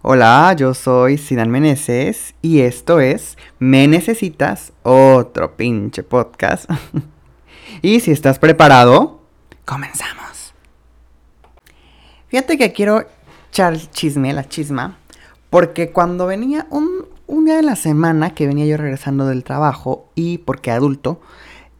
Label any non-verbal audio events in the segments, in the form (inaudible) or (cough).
Hola, yo soy Sidan Meneses y esto es Me Necesitas, otro pinche podcast. (laughs) y si estás preparado, comenzamos. Fíjate que quiero echar el chisme, la chisma, porque cuando venía un, un día de la semana que venía yo regresando del trabajo y porque adulto,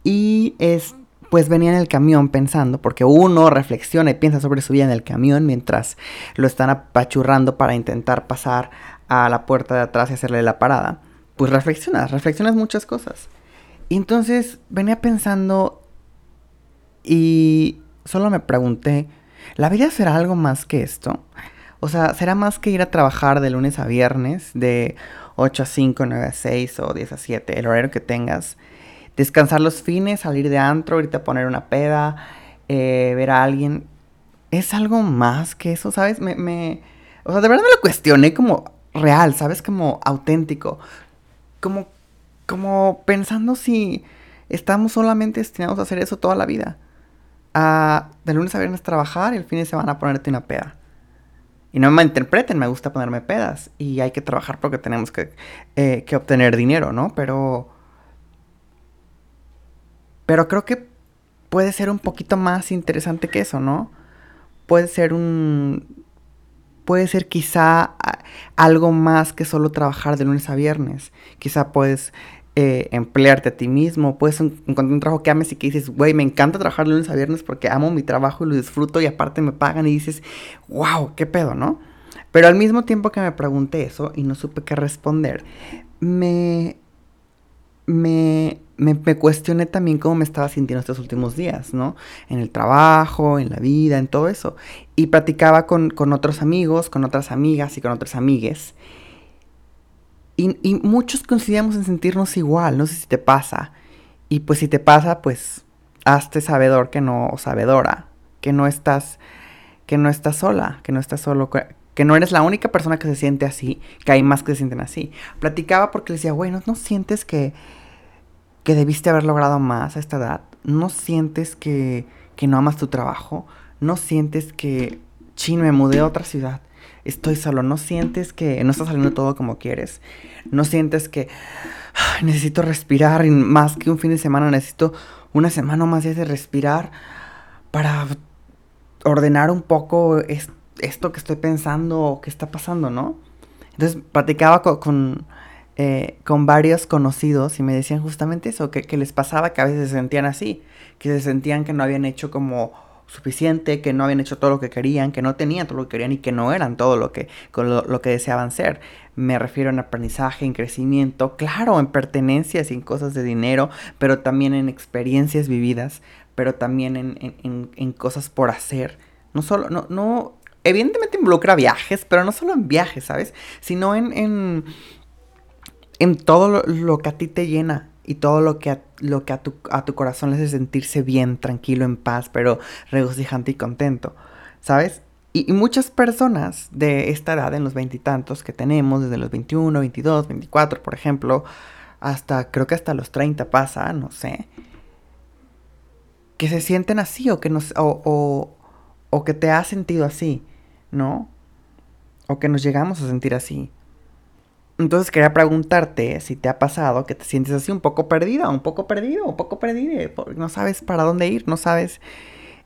y es pues venía en el camión pensando, porque uno reflexiona y piensa sobre su vida en el camión mientras lo están apachurrando para intentar pasar a la puerta de atrás y hacerle la parada, pues reflexionas, reflexionas muchas cosas. Y entonces venía pensando y solo me pregunté, ¿la vida será algo más que esto? O sea, ¿será más que ir a trabajar de lunes a viernes, de 8 a 5, 9 a 6 o 10 a 7, el horario que tengas? Descansar los fines, salir de antro, irte a poner una peda, eh, ver a alguien. Es algo más que eso, ¿sabes? Me, me, o sea, de verdad me lo cuestioné como real, ¿sabes? Como auténtico. Como, como pensando si estamos solamente destinados a hacer eso toda la vida. A de lunes a viernes trabajar y el fin de semana ponerte una peda. Y no me interpreten, me gusta ponerme pedas. Y hay que trabajar porque tenemos que, eh, que obtener dinero, ¿no? Pero pero creo que puede ser un poquito más interesante que eso, ¿no? Puede ser un... Puede ser quizá algo más que solo trabajar de lunes a viernes. Quizá puedes eh, emplearte a ti mismo, puedes encontrar un trabajo que ames y que dices, güey, me encanta trabajar de lunes a viernes porque amo mi trabajo y lo disfruto y aparte me pagan y dices, wow, qué pedo, ¿no? Pero al mismo tiempo que me pregunté eso y no supe qué responder, me, me, me, cuestioné también cómo me estaba sintiendo estos últimos días, ¿no? En el trabajo, en la vida, en todo eso. Y platicaba con, otros amigos, con otras amigas y con otras amigues. Y, y, muchos coincidíamos en sentirnos igual, no sé si te pasa. Y pues si te pasa, pues hazte sabedor que no, o sabedora, que no estás, que no estás sola, que no estás solo, que no eres la única persona que se siente así, que hay más que se sienten así. Platicaba porque le decía, bueno, ¿no sientes que que debiste haber logrado más a esta edad? ¿No sientes que, que no amas tu trabajo? ¿No sientes que, chin, me mudé a otra ciudad? Estoy solo. ¿No sientes que no está saliendo todo como quieres? ¿No sientes que necesito respirar más que un fin de semana necesito una semana más de respirar para ordenar un poco esto que estoy pensando o que está pasando, ¿no? Entonces platicaba con eh, con varios conocidos y me decían justamente eso, que, les pasaba que a veces se sentían así, que se sentían que no habían hecho como suficiente, que no habían hecho todo lo que querían, que no tenían todo lo que querían y que no eran todo lo que, lo, que deseaban ser. Me refiero en aprendizaje, en crecimiento, claro, en pertenencias y en cosas de dinero, pero también en experiencias vividas, pero también en, cosas por hacer. No solo, no, no, evidentemente involucra viajes, pero no solo en viajes, ¿sabes? Sino en, en todo lo, que a ti te llena y todo lo que, a, lo que a, tu, a tu corazón le hace sentirse bien, tranquilo, en paz, pero regocijante y contento, ¿sabes? Y, muchas personas de esta edad, en los veintitantos que tenemos, desde los 21, 22, 24, por ejemplo, hasta creo que hasta los 30 pasa, no sé, que se sienten así o que, nos, o, o, o que te has sentido así, ¿no? O que nos llegamos a sentir así. Entonces quería preguntarte si te ha pasado que te sientes así un poco perdida, un poco perdido, un poco perdida, no sabes para dónde ir, no sabes,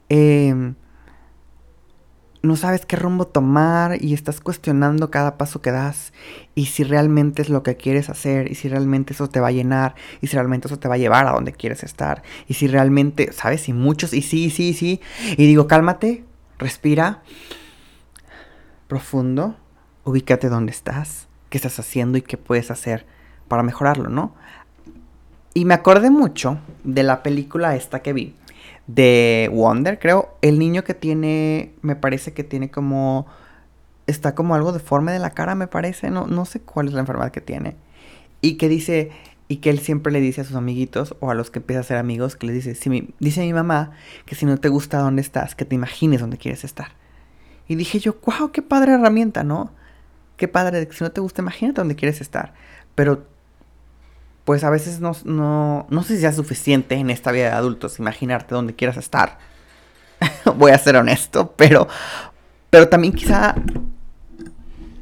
em, no sabes qué rumbo tomar y estás cuestionando cada paso que das y si realmente es lo que quieres hacer y si realmente eso te va a llenar y si realmente eso te va a llevar a donde quieres estar y si realmente, sabes, y muchos y sí, sí, sí, y digo, cálmate, respira profundo, ubícate donde estás qué estás haciendo y qué puedes hacer para mejorarlo, ¿no? Y me acordé mucho de la película esta que vi, de Wonder, creo, el niño que tiene, me parece que tiene como, está como algo deforme de la cara, me parece, no, no sé cuál es la enfermedad que tiene. Y que dice, y que él siempre le dice a sus amiguitos o a los que empieza a ser amigos, que le dice, si mi, dice mi mamá que si no te gusta dónde estás, que te imagines dónde quieres estar. Y dije yo, wow, qué padre herramienta, ¿no? Qué padre, si no te gusta, imagínate dónde quieres estar. Pero, pues a veces no, no, no sé si es suficiente en esta vida de adultos imaginarte dónde quieras estar. (laughs) Voy a ser honesto, pero, pero también quizá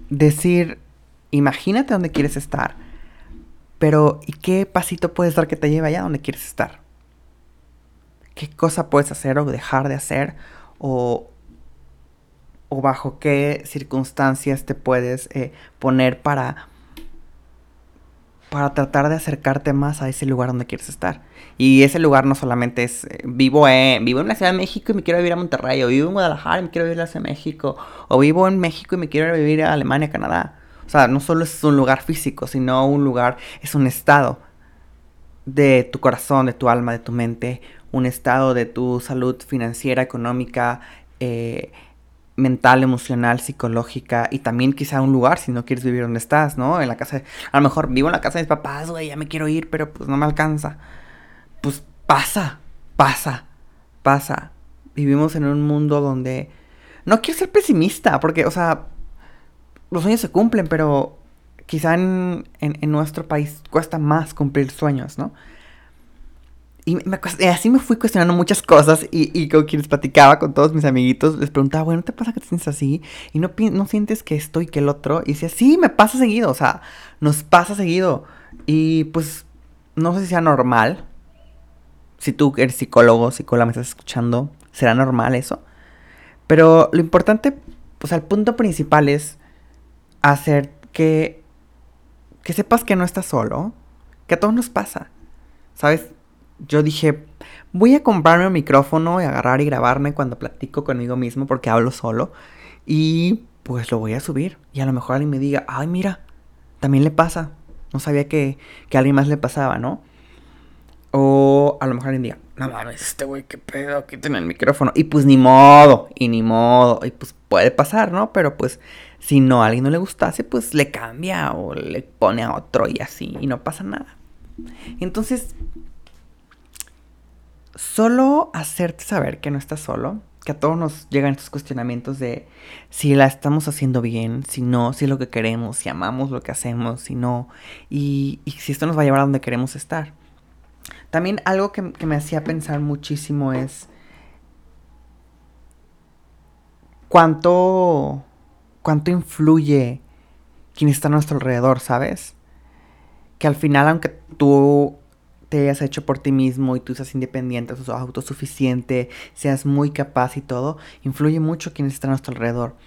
decir, imagínate dónde quieres estar, pero ¿y qué pasito puedes dar que te lleve allá donde quieres estar? ¿Qué cosa puedes hacer o dejar de hacer? ¿O, o bajo qué circunstancias te puedes eh, poner para para tratar de acercarte más a ese lugar donde quieres estar. Y ese lugar no solamente es, eh, vivo, en, vivo en la Ciudad de México y me quiero vivir a Monterrey, o vivo en Guadalajara y me quiero vivir a la Ciudad de México, o vivo en México y me quiero vivir a Alemania, Canadá. O sea, no solo es un lugar físico, sino un lugar, es un estado de tu corazón, de tu alma, de tu mente, un estado de tu salud financiera, económica, eh, mental, emocional, psicológica y también quizá un lugar si no quieres vivir donde estás, ¿no? En la casa, a lo mejor vivo en la casa de mis papás, güey, ya me quiero ir, pero pues no me alcanza. Pues pasa, pasa, pasa. Vivimos en un mundo donde no quiero ser pesimista, porque, o sea, los sueños se cumplen, pero quizá en, en nuestro país cuesta más cumplir sueños, ¿no? Y así me fui cuestionando muchas cosas y, y, con quienes platicaba con todos mis amiguitos, les preguntaba, bueno, ¿te pasa que te sientes así? Y no, no sientes que esto y que el otro. Y decía, sí, me pasa seguido, o sea, nos pasa seguido. Y pues, no sé si sea normal. Si tú eres psicólogo, psicóloga, me estás escuchando, será normal eso. Pero lo importante, pues el punto principal es hacer que, que sepas que no estás solo, que a todos nos pasa. ¿Sabes? Yo dije, voy a comprarme un micrófono y agarrar y grabarme cuando platico conmigo mismo porque hablo solo. Y pues lo voy a subir. Y a lo mejor alguien me diga, ay, mira, también le pasa. No sabía que, que a alguien más le pasaba, ¿no? O a lo mejor alguien diga, no mames, este güey, qué pedo, quiten el micrófono. Y pues ni modo, y ni modo. Y pues puede pasar, ¿no? Pero pues si no a alguien no le gustase, pues le cambia o le pone a otro y así, y no pasa nada. Entonces, solo hacerte saber que no estás solo, que a todos nos llegan estos cuestionamientos de si la estamos haciendo bien, si no, si es lo que queremos, si amamos lo que hacemos, si no, y, si esto nos va a llevar a donde queremos estar. También algo que, que me hacía pensar muchísimo es cuánto, cuánto influye quien está a nuestro alrededor, ¿sabes? Que al final, aunque tú te hayas hecho por ti mismo y tú seas independiente, seas autosuficiente, seas muy capaz y todo, influye mucho quienes están a nuestro alrededor.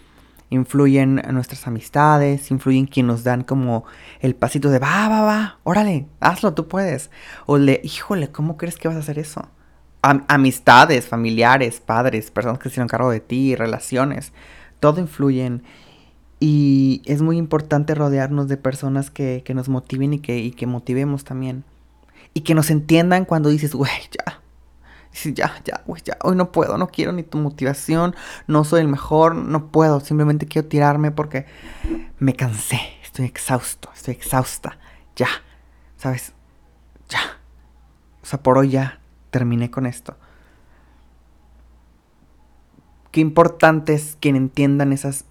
Influyen en nuestras amistades, influyen quienes nos dan como el pasito de va, va, va, órale, hazlo, tú puedes. O le, híjole, ¿cómo crees que vas a hacer eso? amistades, familiares, padres, personas que se hicieron cargo de ti, relaciones, todo influyen. Y es muy importante rodearnos de personas que, nos motiven y que motivemos también y que nos entiendan cuando dices, güey, ya. ya, ya, güey, ya. Hoy no puedo, no quiero ni tu motivación. No soy el mejor, no puedo. Simplemente quiero tirarme porque me cansé. Estoy exhausto, estoy exhausta. Ya. ¿Sabes? Ya. O sea, por hoy ya terminé con esto. Qué importante es que entiendan esas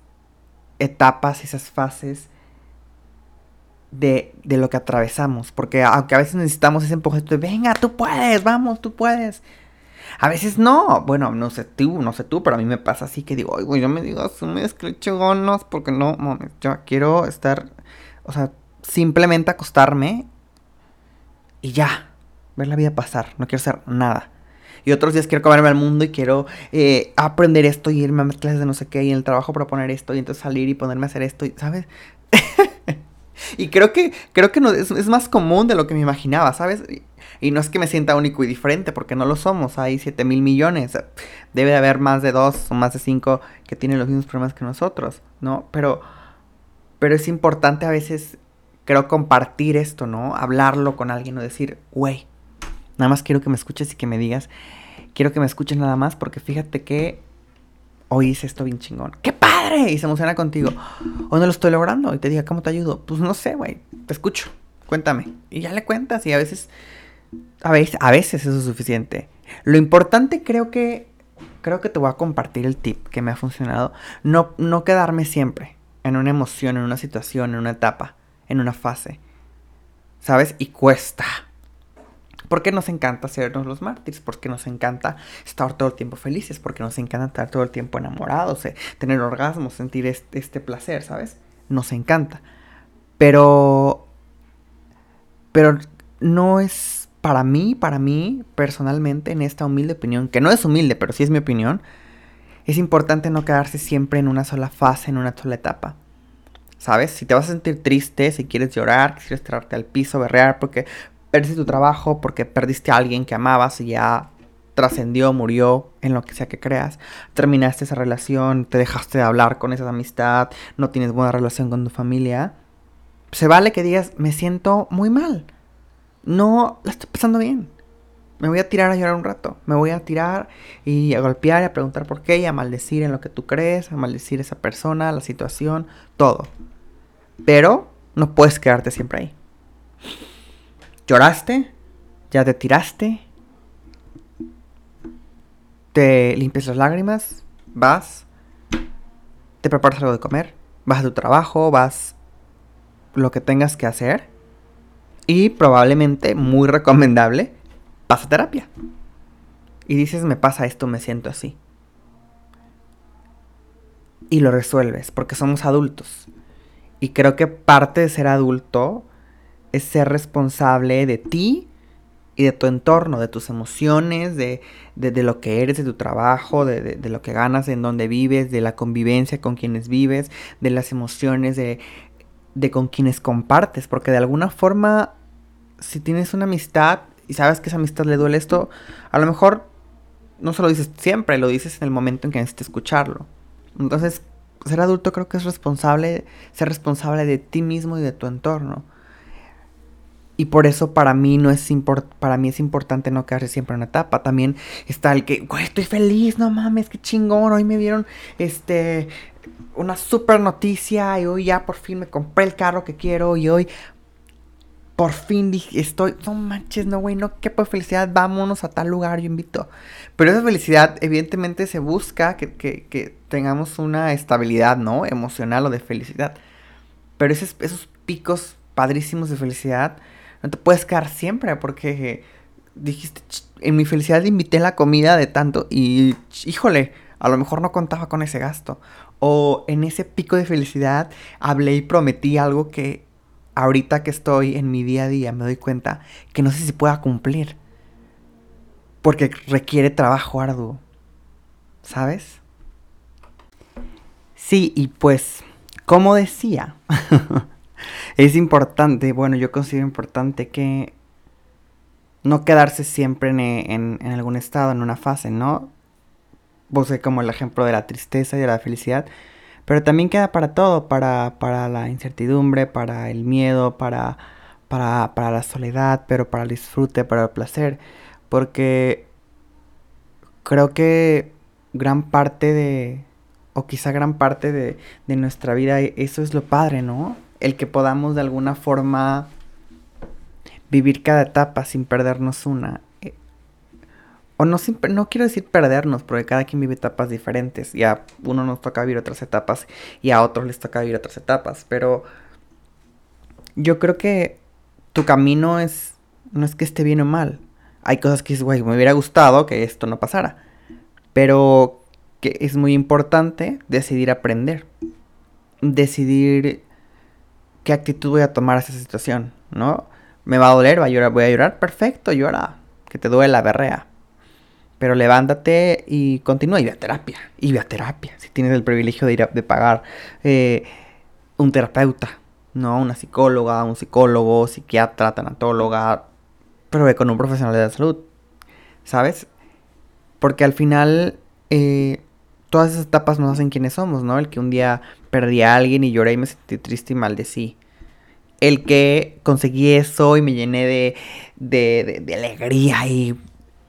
etapas, esas fases de, lo que atravesamos. Porque aunque a veces necesitamos ese empujón de, venga, tú puedes, vamos, tú puedes. A veces no. Bueno, no sé tú, no sé tú, pero a mí me pasa así que digo, oye, yo me digo, me ganas porque no, mames, yo quiero estar, o sea, simplemente acostarme y ya, ver la vida pasar, no quiero hacer nada. Y otros días quiero comerme al mundo y quiero eh, aprender esto y irme a clases de no sé qué y en el trabajo proponer esto y entonces salir y ponerme a hacer esto, ¿sabes? Y creo que, creo que no, es, más común de lo que me imaginaba, ¿sabes? Y, no es que me sienta único y diferente, porque no lo somos. Hay 7 mil millones. Debe de haber más de 2 o más de 5 que tienen los mismos problemas que nosotros, ¿no? Pero, pero es importante a veces, creo, compartir esto, ¿no? Hablarlo con alguien o decir, güey, nada más quiero que me escuches y que me digas, quiero que me escuches nada más porque fíjate que hoy hice esto bien chingón. ¡Qué padre! Y se emociona contigo. O no lo estoy logrando y te diga, ¿cómo te ayudo? Pues no sé, güey. Te escucho. Cuéntame. Y ya le cuentas y a veces, a veces, a veces eso es suficiente. Lo importante creo que, creo que te voy a compartir el tip que me ha funcionado. No, no quedarme siempre en una emoción, en una situación, en una etapa, en una fase. ¿Sabes? Y cuesta. Porque nos encanta hacernos los mártires, porque nos encanta estar todo el tiempo felices, porque nos encanta estar todo el tiempo enamorados, eh, tener orgasmos, sentir este, placer, ¿sabes? nos encanta. Pero, pero no es para mí, para mí personalmente, en esta humilde opinión, que no es humilde, pero sí es mi opinión, es importante no quedarse siempre en una sola fase, en una sola etapa. ¿Sabes? Si te vas a sentir triste, si quieres llorar, si quieres tirarte al piso, berrear porque perdiste tu trabajo, porque perdiste a alguien que amabas y ya trascendió, murió, en lo que sea que creas, terminaste esa relación, te dejaste de hablar con esa amistad, no tienes buena relación con tu familia, se vale que digas, me siento muy mal, no la estoy pasando bien. Me voy a tirar a llorar un rato. Me voy a tirar y a golpear y a preguntar por qué y a maldecir en lo que tú crees, a maldecir a esa persona, la situación, todo. Pero no puedes quedarte siempre ahí. Lloraste, ya te tiraste, te limpias las lágrimas, vas, te preparas algo de comer, vas a tu trabajo, vas lo que tengas que hacer y probablemente, muy recomendable, vas a terapia. Y dices, me pasa esto, me siento así. Y lo resuelves, porque somos adultos. Y creo que parte de ser adulto es ser responsable de ti y de tu entorno, de tus emociones, de, lo que eres, de tu trabajo, de, de, lo que ganas, en donde vives, de la convivencia con quienes vives, de las emociones, de, de con quienes compartes. Porque de alguna forma, si tienes una amistad y sabes que esa amistad le duele esto, a lo mejor no se lo dices siempre, lo dices en el momento en que necesites escucharlo. Entonces, ser adulto creo que es responsable, ser responsable de ti mismo y de tu entorno. Y por eso para mí no es para mí es importante no quedarse siempre en una etapa. También está el que, güey, estoy feliz, no mames, qué chingón. Hoy me dieron este una super noticia y hoy ya por fin me compré el carro que quiero y hoy por fin dije, estoy, no manches, no, güey, no, qué por felicidad, vámonos a tal lugar, yo invito. Pero esa felicidad, evidentemente, se busca que, que, tengamos una estabilidad, ¿no? Emocional o de felicidad. Pero esos, esos picos padrísimos de felicidad, no te puedes quedar siempre, porque dijiste, en mi felicidad invité la comida de tanto y, híjole, a lo mejor no contaba con ese gasto. O en ese pico de felicidad hablé y prometí algo que ahorita que estoy en mi día a día me doy cuenta que no sé si pueda cumplir. Porque requiere trabajo arduo. ¿Sabes? Sí, y pues, como decía, (laughs) es importante, bueno, yo considero importante que no quedarse siempre en, en, algún estado, en una fase, ¿no? Sé como el ejemplo de la tristeza y de la felicidad pero también queda para todo, para, para la incertidumbre, para el miedo, para, para, para la soledad, pero para el disfrute, para el placer. Porque creo que gran parte de, o quizá gran parte de, de nuestra vida, eso es lo padre, ¿no? El que podamos de alguna forma vivir cada etapa sin perdernos una o no, no quiero decir perdernos, porque cada quien vive etapas diferentes. Y a uno nos toca vivir otras etapas y a otros les toca vivir otras etapas. Pero yo creo que tu camino es, no es que esté bien o mal. Hay cosas que güey, me hubiera gustado que esto no pasara. Pero que es muy importante decidir aprender. Decidir qué actitud voy a tomar a esa situación, ¿no? Me va a doler, voy a llorar, perfecto, llora. Que te duele la berrea pero levántate y continúa y ve a terapia. Y ve a terapia. Si tienes el privilegio de ir a, de pagar eh, un terapeuta, ¿no? Una psicóloga, un psicólogo, psiquiatra, tanatóloga. Pero ve con un profesional de la salud. ¿Sabes? Porque al final eh, todas esas etapas nos hacen quienes somos, ¿no? El que un día perdí a alguien y lloré y me sentí triste y maldecí. El que conseguí eso y me llené de, de, de alegría y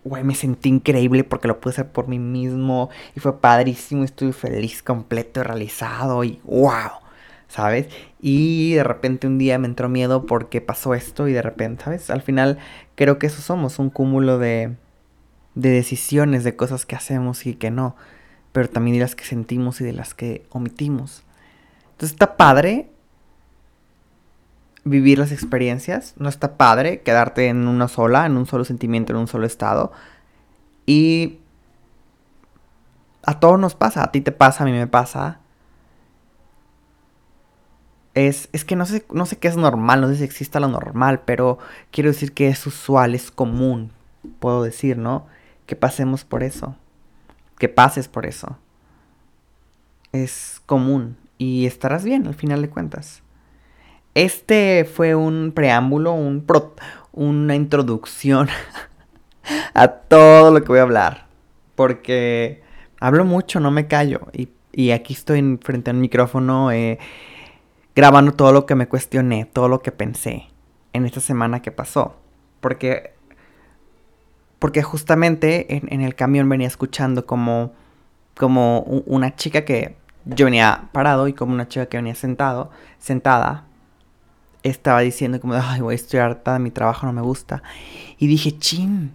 güey, me sentí increíble porque lo pude hacer por mí mismo y fue padrísimo, estuve feliz, completo, realizado y wow, ¿sabes? Y de repente un día me entró miedo porque pasó esto y de repente, ¿sabes? Al final creo que eso somos, un cúmulo de, de decisiones, de cosas que hacemos y que no, pero también de las que sentimos y de las que omitimos. Entonces está padre vivir las experiencias. No está padre quedarte en una sola, en un solo sentimiento, en un solo estado. Y a todos nos pasa, a ti te pasa, a mí me pasa. es, es que no sé, no sé qué es normal, no sé si exista lo normal, pero quiero decir que es usual, es común, puedo decir, ¿no? Que pasemos por eso, que pases por eso. Es común y estarás bien al final de cuentas. Este fue un preámbulo, un una introducción (laughs) a todo lo que voy a hablar. Porque hablo mucho, no me callo. Y, y aquí estoy frente al micrófono eh, grabando todo lo que me cuestioné, todo lo que pensé en esta semana que pasó. Porque, porque justamente en, el camión venía escuchando como, como una chica que yo venía parado y como una chica que venía sentado, sentada, estaba diciendo como, ay, voy a estoy harta, mi trabajo no me gusta. Y dije, chin.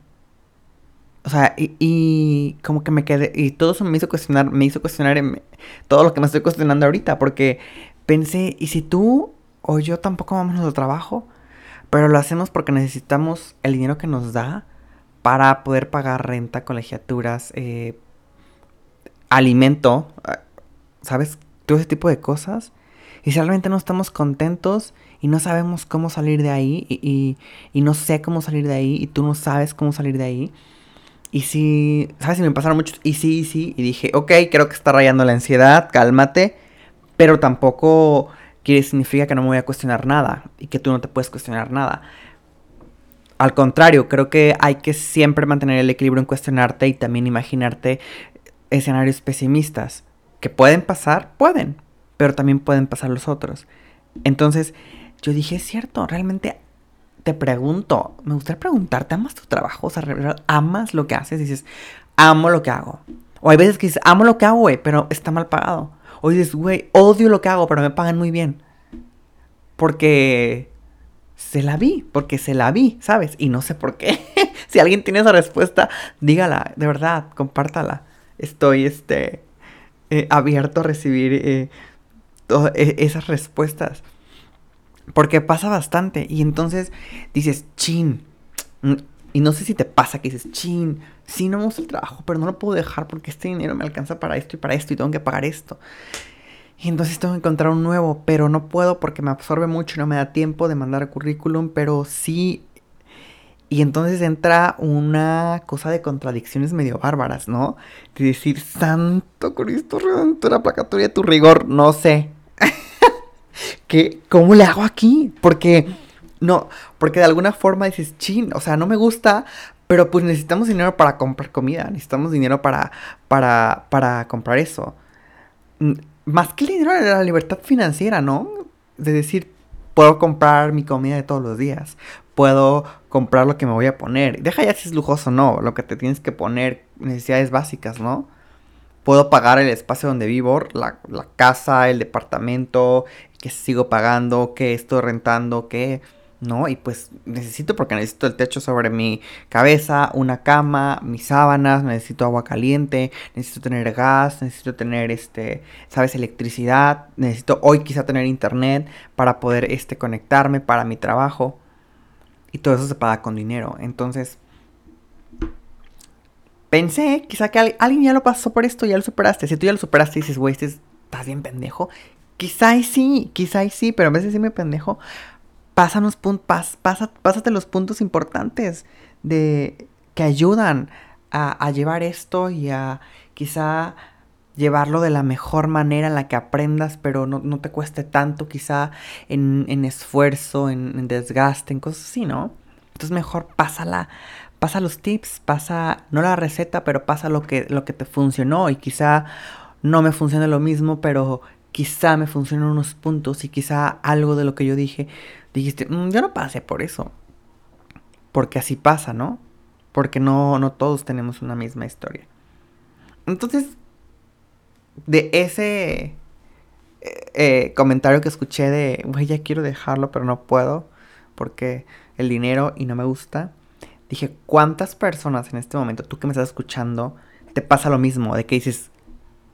O sea, y, como que me quedé, y todo eso me hizo cuestionar, me hizo cuestionar todo lo que me estoy cuestionando ahorita, porque pensé, ¿y si tú o yo tampoco vamos a nuestro trabajo? Pero lo hacemos porque necesitamos el dinero que nos da para poder pagar renta, colegiaturas, eh, alimento, ah, ¿sabes? Todo ese tipo de cosas. Y si realmente no estamos contentos y no sabemos cómo salir de ahí y, y, no sé cómo salir de ahí y tú no sabes cómo salir de ahí. Y si, ¿sabes? Si me pasaron muchos y sí, y sí, y dije, ok, creo que está rayando la ansiedad, cálmate, pero tampoco quiere significa que no me voy a cuestionar nada y que tú no te puedes cuestionar nada. Al contrario, creo que hay que siempre mantener el equilibrio en cuestionarte y también imaginarte escenarios pesimistas. Que pueden pasar, pueden, pero también pueden pasar los otros. Entonces, yo dije, es cierto, realmente te pregunto, me gustaría preguntarte, ¿amas tu trabajo? O sea, ¿amas lo que haces? Dices, amo lo que hago. O hay veces que dices, amo lo que hago, güey, pero está mal pagado. O dices, güey, odio lo que hago, pero me pagan muy bien. Porque se la vi, porque se la vi, ¿sabes? Y no sé por qué. (laughs) si alguien tiene esa respuesta, dígala, de verdad, compártala. Estoy, este, eh, abierto a recibir eh, e, esas respuestas. Porque pasa bastante. Y entonces dices, chin. Mm, y no sé si te pasa que dices, chin, sí, no me gusta el trabajo, pero no lo puedo dejar porque este dinero me alcanza para esto y para esto y tengo que pagar esto. Y entonces tengo que encontrar un nuevo, pero no puedo porque me absorbe mucho y no me da tiempo de mandar currículum, pero sí. Y entonces entra una cosa de contradicciones medio bárbaras, ¿no? De decir, Santo Cristo Redentor, aplacatoria de tu rigor, no sé, (laughs) ¿Qué, ¿Cómo le hago aquí? Porque, no, porque de alguna forma dices, chin, o sea, no me gusta, pero pues necesitamos dinero para comprar comida, necesitamos dinero para, para, para comprar eso. Más que el dinero la libertad financiera, ¿no? De decir, puedo comprar mi comida de todos los días, puedo comprar lo que me voy a poner. Deja ya si es lujoso o no, lo que te tienes que poner, necesidades básicas, ¿no? puedo pagar el espacio donde vivo, la, casa, el departamento, que sigo pagando, que estoy rentando, que... ¿no? Y pues necesito porque necesito el techo sobre mi cabeza, una cama, mis sábanas, necesito agua caliente, necesito tener gas, necesito tener este, sabes, electricidad, necesito hoy quizá tener internet para poder este conectarme para mi trabajo. Y todo eso se paga con dinero. Entonces, pensé, quizá que alguien ya lo pasó por esto, ya lo superaste. Si tú ya lo superaste y dices, güey, este estás bien pendejo. Quizá sí, quizá sí, pero a veces sí me pendejo. Pásanos pásate los puntos importantes de que ayudan a, llevar esto y a quizá llevarlo de la mejor manera en la que aprendas, pero no, te cueste tanto quizá en, esfuerzo, en, en, desgaste, en cosas así, ¿no? Entonces mejor pásala, pasa los tips, pasa, no la receta, pero pasa lo que, lo que te funcionó y quizá no me funcione lo mismo, pero quizá me funcionen unos puntos y quizá algo de lo que yo dije, dijiste, mm, yo no pasé por eso. Porque así pasa, ¿no? Porque no, no todos tenemos una misma historia. Entonces, de ese eh, eh, comentario que escuché de, güey, ya quiero dejarlo, pero no puedo, porque el dinero y no me gusta, dije, ¿cuántas personas en este momento, tú que me estás escuchando, te pasa lo mismo? De que dices,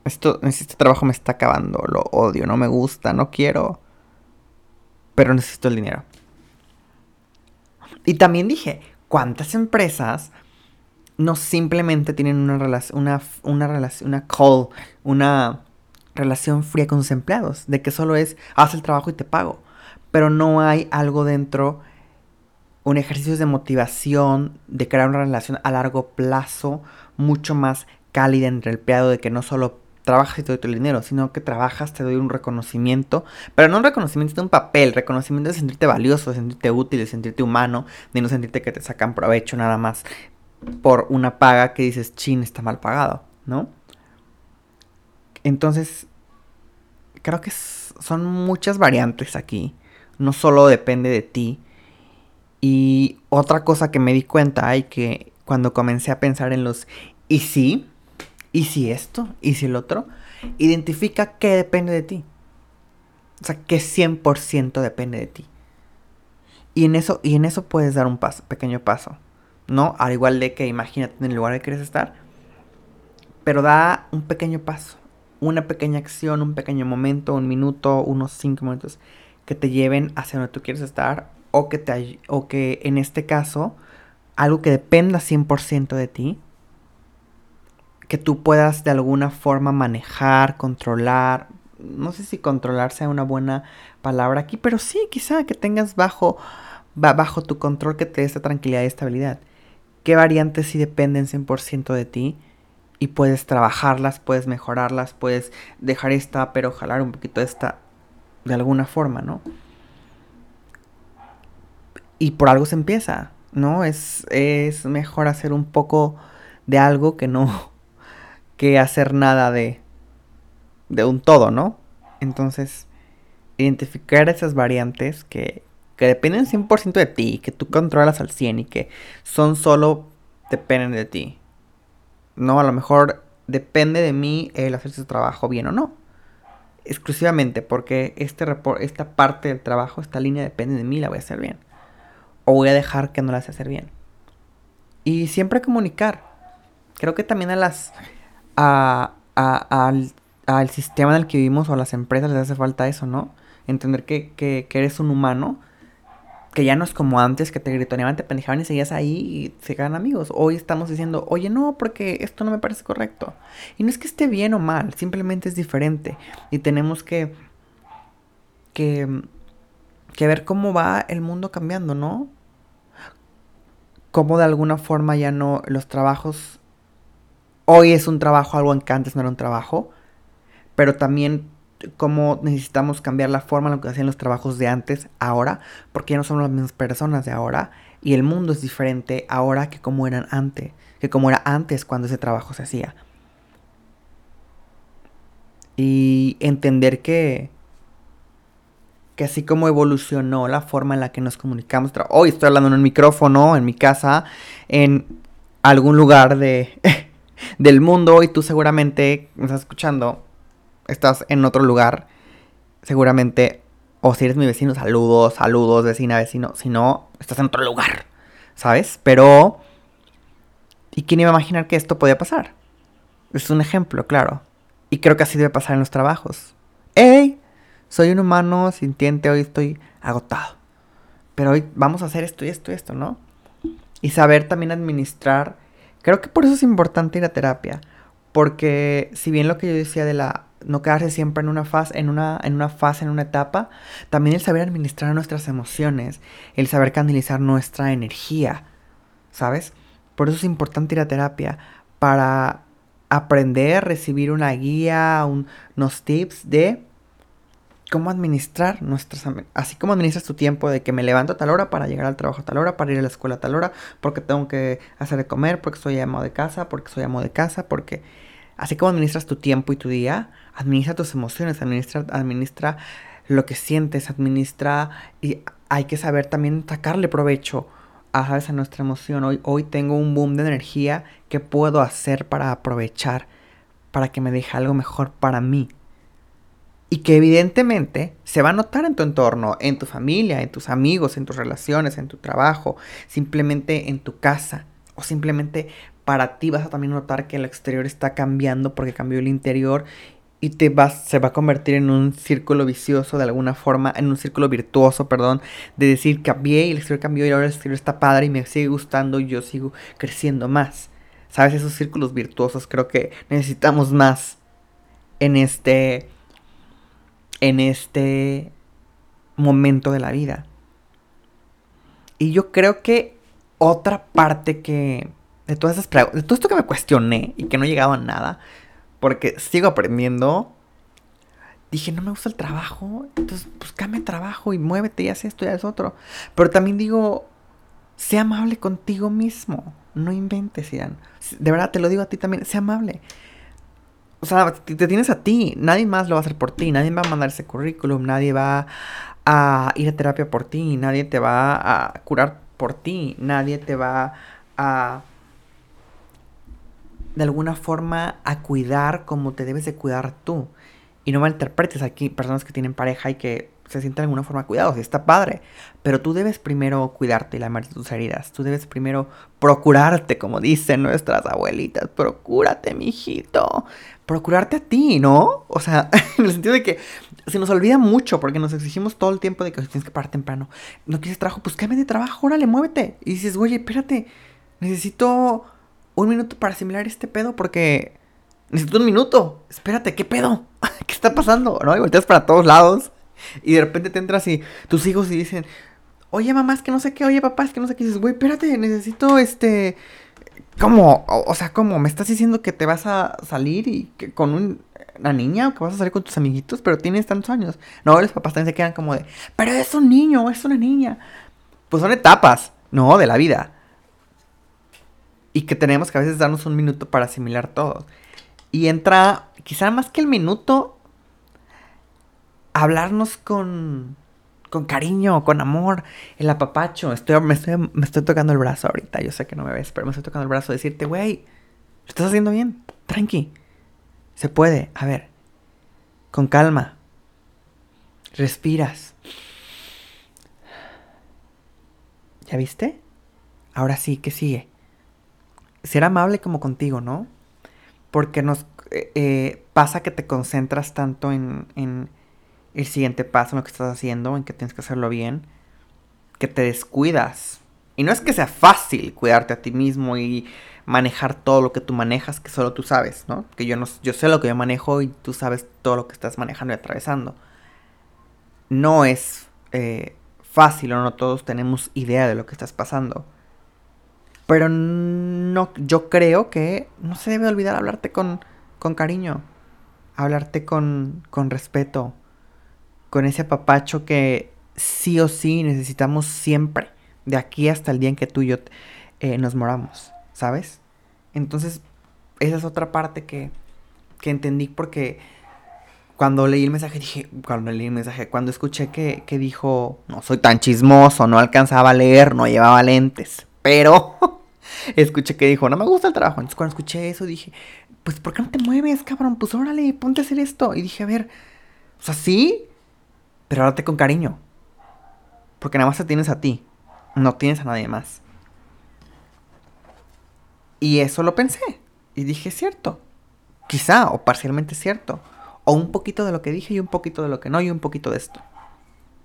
esto, este trabajo me está acabando, lo odio, no me gusta, no quiero, pero necesito el dinero. Y también dije, ¿cuántas empresas no simplemente tienen una relación, una, relación, una call, una relación fría con sus empleados, de que solo es haz el trabajo y te pago, pero no hay algo dentro, un ejercicio de motivación, de crear una relación a largo plazo mucho más cálida entre el empleado, de que no solo trabajas y te doy tu dinero, sino que trabajas, te doy un reconocimiento, pero no un reconocimiento de un papel, reconocimiento de sentirte valioso, de sentirte útil, de sentirte humano, de no sentirte que te sacan provecho nada más por una paga que dices, chin, está mal pagado, ¿no? Entonces, creo que son muchas variantes aquí, no solo depende de ti. Y otra cosa que me di cuenta y que cuando comencé a pensar en los y si, y si esto, y si el otro, identifica qué depende de ti. O sea, que 100% depende de ti. Y en eso, y en eso puedes dar un paso, pequeño paso. ¿No? Al igual de que imagínate en el lugar que quieres estar. Pero da un pequeño paso. Una pequeña acción, un pequeño momento, un minuto, unos cinco minutos. Que te lleven hacia donde tú quieres estar. O que, te, o que en este caso, algo que dependa 100% de ti. Que tú puedas de alguna forma manejar, controlar. No sé si controlar sea una buena palabra aquí, pero sí, quizá que tengas bajo, bajo tu control que te dé esta tranquilidad y estabilidad qué variantes sí dependen 100% de ti y puedes trabajarlas, puedes mejorarlas, puedes dejar esta, pero jalar un poquito esta de alguna forma, ¿no? Y por algo se empieza, ¿no? Es, es mejor hacer un poco de algo que no, que hacer nada de, de un todo, ¿no? Entonces, identificar esas variantes que, dependen 100% de ti, que tú controlas al 100 y que son solo dependen de ti. No, a lo mejor depende de mí el hacer su trabajo bien o no. Exclusivamente porque este esta parte del trabajo, esta línea depende de mí, la voy a hacer bien. O voy a dejar que no la hace hacer bien. Y siempre comunicar. Creo que también a las. A, al, al, sistema en el que vivimos o a las empresas les hace falta eso, ¿no? Entender que, que, que eres un humano que ya no es como antes que te gritoneaban, te pendejaban y seguías ahí y se quedan amigos. Hoy estamos diciendo, oye, no, porque esto no me parece correcto. Y no es que esté bien o mal, simplemente es diferente. Y tenemos que, que, que ver cómo va el mundo cambiando, ¿no? Cómo de alguna forma ya no los trabajos... Hoy es un trabajo algo que antes no era un trabajo, pero también cómo necesitamos cambiar la forma en la que hacían los trabajos de antes, ahora, porque ya no somos las mismas personas de ahora y el mundo es diferente ahora que como eran antes, que como era antes cuando ese trabajo se hacía. Y entender que que así como evolucionó la forma en la que nos comunicamos, hoy estoy hablando en un micrófono, en mi casa, en algún lugar de (laughs) del mundo y tú seguramente me estás escuchando estás en otro lugar, seguramente, o si eres mi vecino, saludos, saludos, vecina, vecino. Si no, estás en otro lugar, ¿sabes? Pero, ¿y quién iba a imaginar que esto podía pasar? Es un ejemplo, claro. Y creo que así debe pasar en los trabajos. ¡Ey! Soy un humano sintiente, hoy estoy agotado. Pero hoy vamos a hacer esto y esto y esto, ¿no? Y saber también administrar. Creo que por eso es importante ir a terapia. Porque si bien lo que yo decía de la no quedarse siempre en una fase, en una, en una fase, en una etapa, también el saber administrar nuestras emociones, el saber canalizar nuestra energía, ¿sabes? Por eso es importante ir a terapia, para aprender, recibir una guía, unos tips de cómo administrar nuestras... Así como administras tu tiempo de que me levanto a tal hora para llegar al trabajo a tal hora, para ir a la escuela a tal hora, porque tengo que hacer de comer, porque soy amo de casa, porque soy amo de casa, porque Así como administras tu tiempo y tu día, administra tus emociones, administra, administra lo que sientes, administra y hay que saber también sacarle provecho a, a nuestra emoción. Hoy, hoy tengo un boom de energía que puedo hacer para aprovechar, para que me deje algo mejor para mí. Y que evidentemente se va a notar en tu entorno, en tu familia, en tus amigos, en tus relaciones, en tu trabajo, simplemente en tu casa o simplemente para ti vas a también notar que el exterior está cambiando porque cambió el interior y te vas, se va a convertir en un círculo vicioso de alguna forma, en un círculo virtuoso, perdón, de decir cambié y el exterior cambió y ahora el exterior está padre y me sigue gustando y yo sigo creciendo más. ¿Sabes? Esos círculos virtuosos creo que necesitamos más en este en este momento de la vida. Y yo creo que otra parte que de todas esas de todo esto que me cuestioné y que no he llegado a nada, porque sigo aprendiendo, dije, no me gusta el trabajo, entonces pues cambia trabajo y muévete y haz esto y haz otro. Pero también digo, sea amable contigo mismo, no inventes, Ian. De verdad, te lo digo a ti también, sea amable. O sea, te tienes a ti, nadie más lo va a hacer por ti, nadie va a mandar ese currículum, nadie va a ir a terapia por ti, nadie te va a curar por ti, nadie te va a de alguna forma a cuidar como te debes de cuidar tú. Y no malinterpretes aquí personas que tienen pareja y que se sienten de alguna forma cuidados, y está padre. Pero tú debes primero cuidarte y lamarte tus heridas. Tú debes primero procurarte, como dicen nuestras abuelitas. Procúrate, mijito. Procurarte a ti, ¿no? O sea, (laughs) en el sentido de que se nos olvida mucho porque nos exigimos todo el tiempo de que tienes que parar temprano. No quieres trabajo, pues cámbiate de trabajo, órale, muévete. Y dices, oye, espérate, necesito un minuto para asimilar este pedo porque necesito un minuto. Espérate, ¿qué pedo? (laughs) ¿Qué está pasando? ¿No? Y volteas para todos lados y de repente te entras y tus hijos y dicen, oye mamá, es que no sé qué, oye papá, es que no sé qué. Y dices, güey, espérate, necesito este... ¿Cómo? O, sea, ¿cómo? ¿Me estás diciendo que te vas a salir y que con una niña o que vas a salir con tus amiguitos, pero tienes tantos años? No, los papás también se quedan como de, pero es un niño, es una niña. Pues son etapas, ¿no? De la vida. Y que tenemos que a veces darnos un minuto para asimilar todo. Y entra, quizá más que el minuto, hablarnos con, con cariño, con amor, el apapacho. Estoy, me, estoy, me estoy tocando el brazo ahorita. Yo sé que no me ves, pero me estoy tocando el brazo. Decirte, güey, lo estás haciendo bien. Tranqui. Se puede. A ver. Con calma. Respiras. ¿Ya viste? Ahora sí, ¿qué sigue? Ser amable como contigo, ¿no? Porque nos eh, eh, pasa que te concentras tanto en, en el siguiente paso en lo que estás haciendo, en que tienes que hacerlo bien, que te descuidas. Y no es que sea fácil cuidarte a ti mismo y manejar todo lo que tú manejas, que solo tú sabes, ¿no? Que yo no yo sé lo que yo manejo y tú sabes todo lo que estás manejando y atravesando. No es eh, fácil o no todos tenemos idea de lo que estás pasando. Pero no, yo creo que no se debe olvidar hablarte con, con cariño, hablarte con, con respeto, con ese apapacho que sí o sí necesitamos siempre, de aquí hasta el día en que tú y yo eh, nos moramos, ¿sabes? Entonces, esa es otra parte que, que entendí porque cuando leí el mensaje dije, cuando leí el mensaje, cuando escuché que, que dijo, no soy tan chismoso, no alcanzaba a leer, no llevaba lentes, pero (laughs) escuché que dijo, no me gusta el trabajo. Entonces cuando escuché eso dije, pues ¿por qué no te mueves, cabrón? Pues órale, ponte a hacer esto. Y dije, a ver, o sea, sí, pero háblate con cariño. Porque nada más te tienes a ti, no tienes a nadie más. Y eso lo pensé. Y dije, cierto. Quizá, o parcialmente cierto. O un poquito de lo que dije y un poquito de lo que no y un poquito de esto.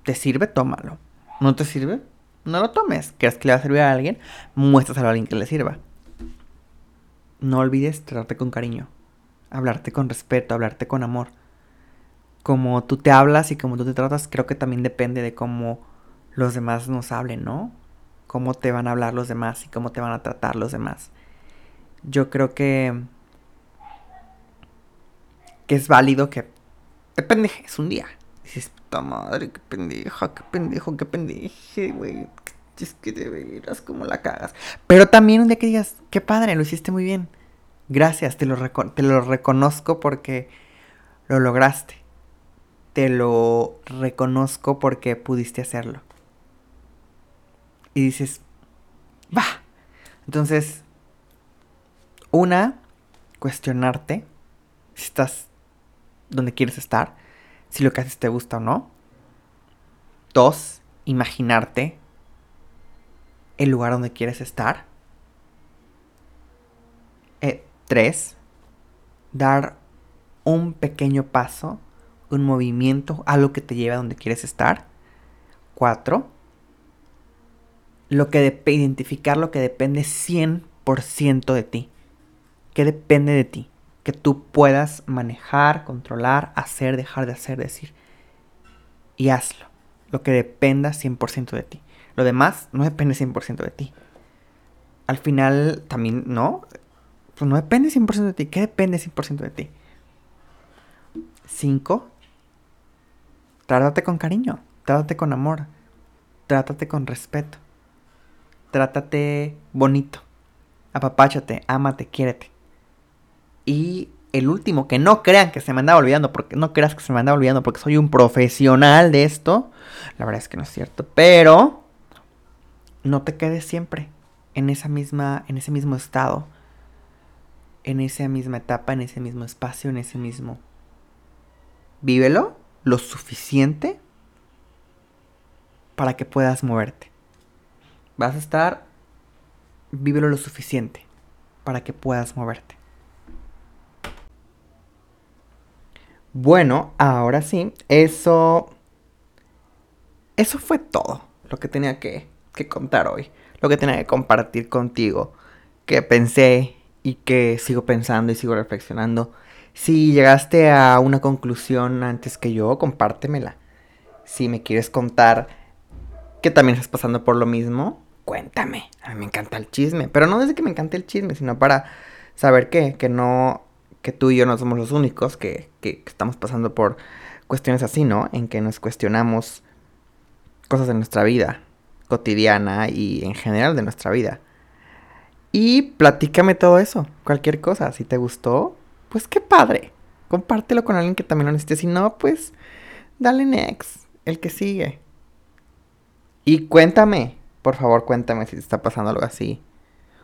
¿Te sirve? Tómalo. ¿No te sirve? No lo tomes. ¿Quieres que le va a servir a alguien? Muéstraselo a alguien que le sirva. No olvides tratarte con cariño. Hablarte con respeto, hablarte con amor. Como tú te hablas y como tú te tratas, creo que también depende de cómo los demás nos hablen, ¿no? Cómo te van a hablar los demás y cómo te van a tratar los demás. Yo creo que que es válido que te es un día. Dices, puta madre, qué pendeja, qué pendejo, qué pendeje, güey. Es que te veras como la cagas. Pero también un día que digas, qué padre, lo hiciste muy bien. Gracias, te lo, te lo reconozco porque lo lograste. Te lo reconozco porque pudiste hacerlo. Y dices, va. Entonces, una, cuestionarte si estás donde quieres estar si lo que haces te gusta o no. Dos, imaginarte el lugar donde quieres estar. Eh, tres, dar un pequeño paso, un movimiento, algo que te lleve a donde quieres estar. Cuatro, lo que identificar lo que depende 100% de ti. ¿Qué depende de ti? que tú puedas manejar, controlar, hacer, dejar de hacer, decir. Y hazlo. Lo que dependa 100% de ti. Lo demás no depende 100% de ti. Al final también, ¿no? Pues no depende 100% de ti. ¿Qué depende 100% de ti? 5. Trátate con cariño. Trátate con amor. Trátate con respeto. Trátate bonito. Apapáchate, ámate, quiérete. Y el último, que no crean que se me andaba olvidando, porque no creas que se me andaba olvidando porque soy un profesional de esto. La verdad es que no es cierto, pero no te quedes siempre en esa misma en ese mismo estado, en esa misma etapa, en ese mismo espacio, en ese mismo vívelo lo suficiente para que puedas moverte. Vas a estar vívelo lo suficiente para que puedas moverte. Bueno, ahora sí, eso. Eso fue todo lo que tenía que, que, contar hoy. Lo que tenía que compartir contigo. Que pensé y que sigo pensando y sigo reflexionando. Si llegaste a una conclusión antes que yo, compártemela. Si me quieres contar que también estás pasando por lo mismo, cuéntame. A mí me encanta el chisme. Pero no desde que me encante el chisme, sino para saber que, que no que tú y yo no somos los únicos que, estamos pasando por cuestiones así, ¿no? En que nos cuestionamos cosas de nuestra vida cotidiana y en general de nuestra vida. Y platícame todo eso, cualquier cosa. Si te gustó, pues qué padre. Compártelo con alguien que también lo necesite. Si no, pues dale next, el que sigue. Y cuéntame, por favor, cuéntame si te está pasando algo así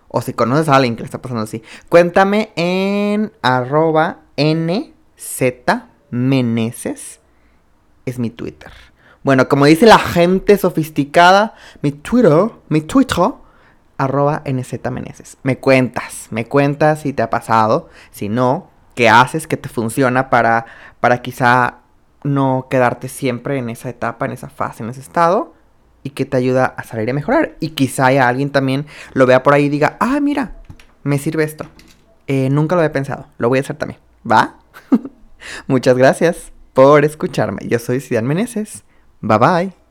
o si conoces a alguien que le está pasando así, cuéntame en arroba nzmeneses. Es mi Twitter. Bueno, como dice la gente sofisticada, mi Twitter, mi Twitter, arroba nzmeneses. Me cuentas, me cuentas si te ha pasado, si no, qué haces, qué te funciona para, para quizá no quedarte siempre en esa etapa, en esa fase, en ese estado y que te ayuda a salir a mejorar. Y quizá haya alguien también lo vea por ahí y diga, ah, mira, me sirve esto. Eh, nunca lo había pensado, lo voy a hacer también. ¿Va? (laughs) Muchas gracias por escucharme. Yo soy Cidan Meneses. Bye bye.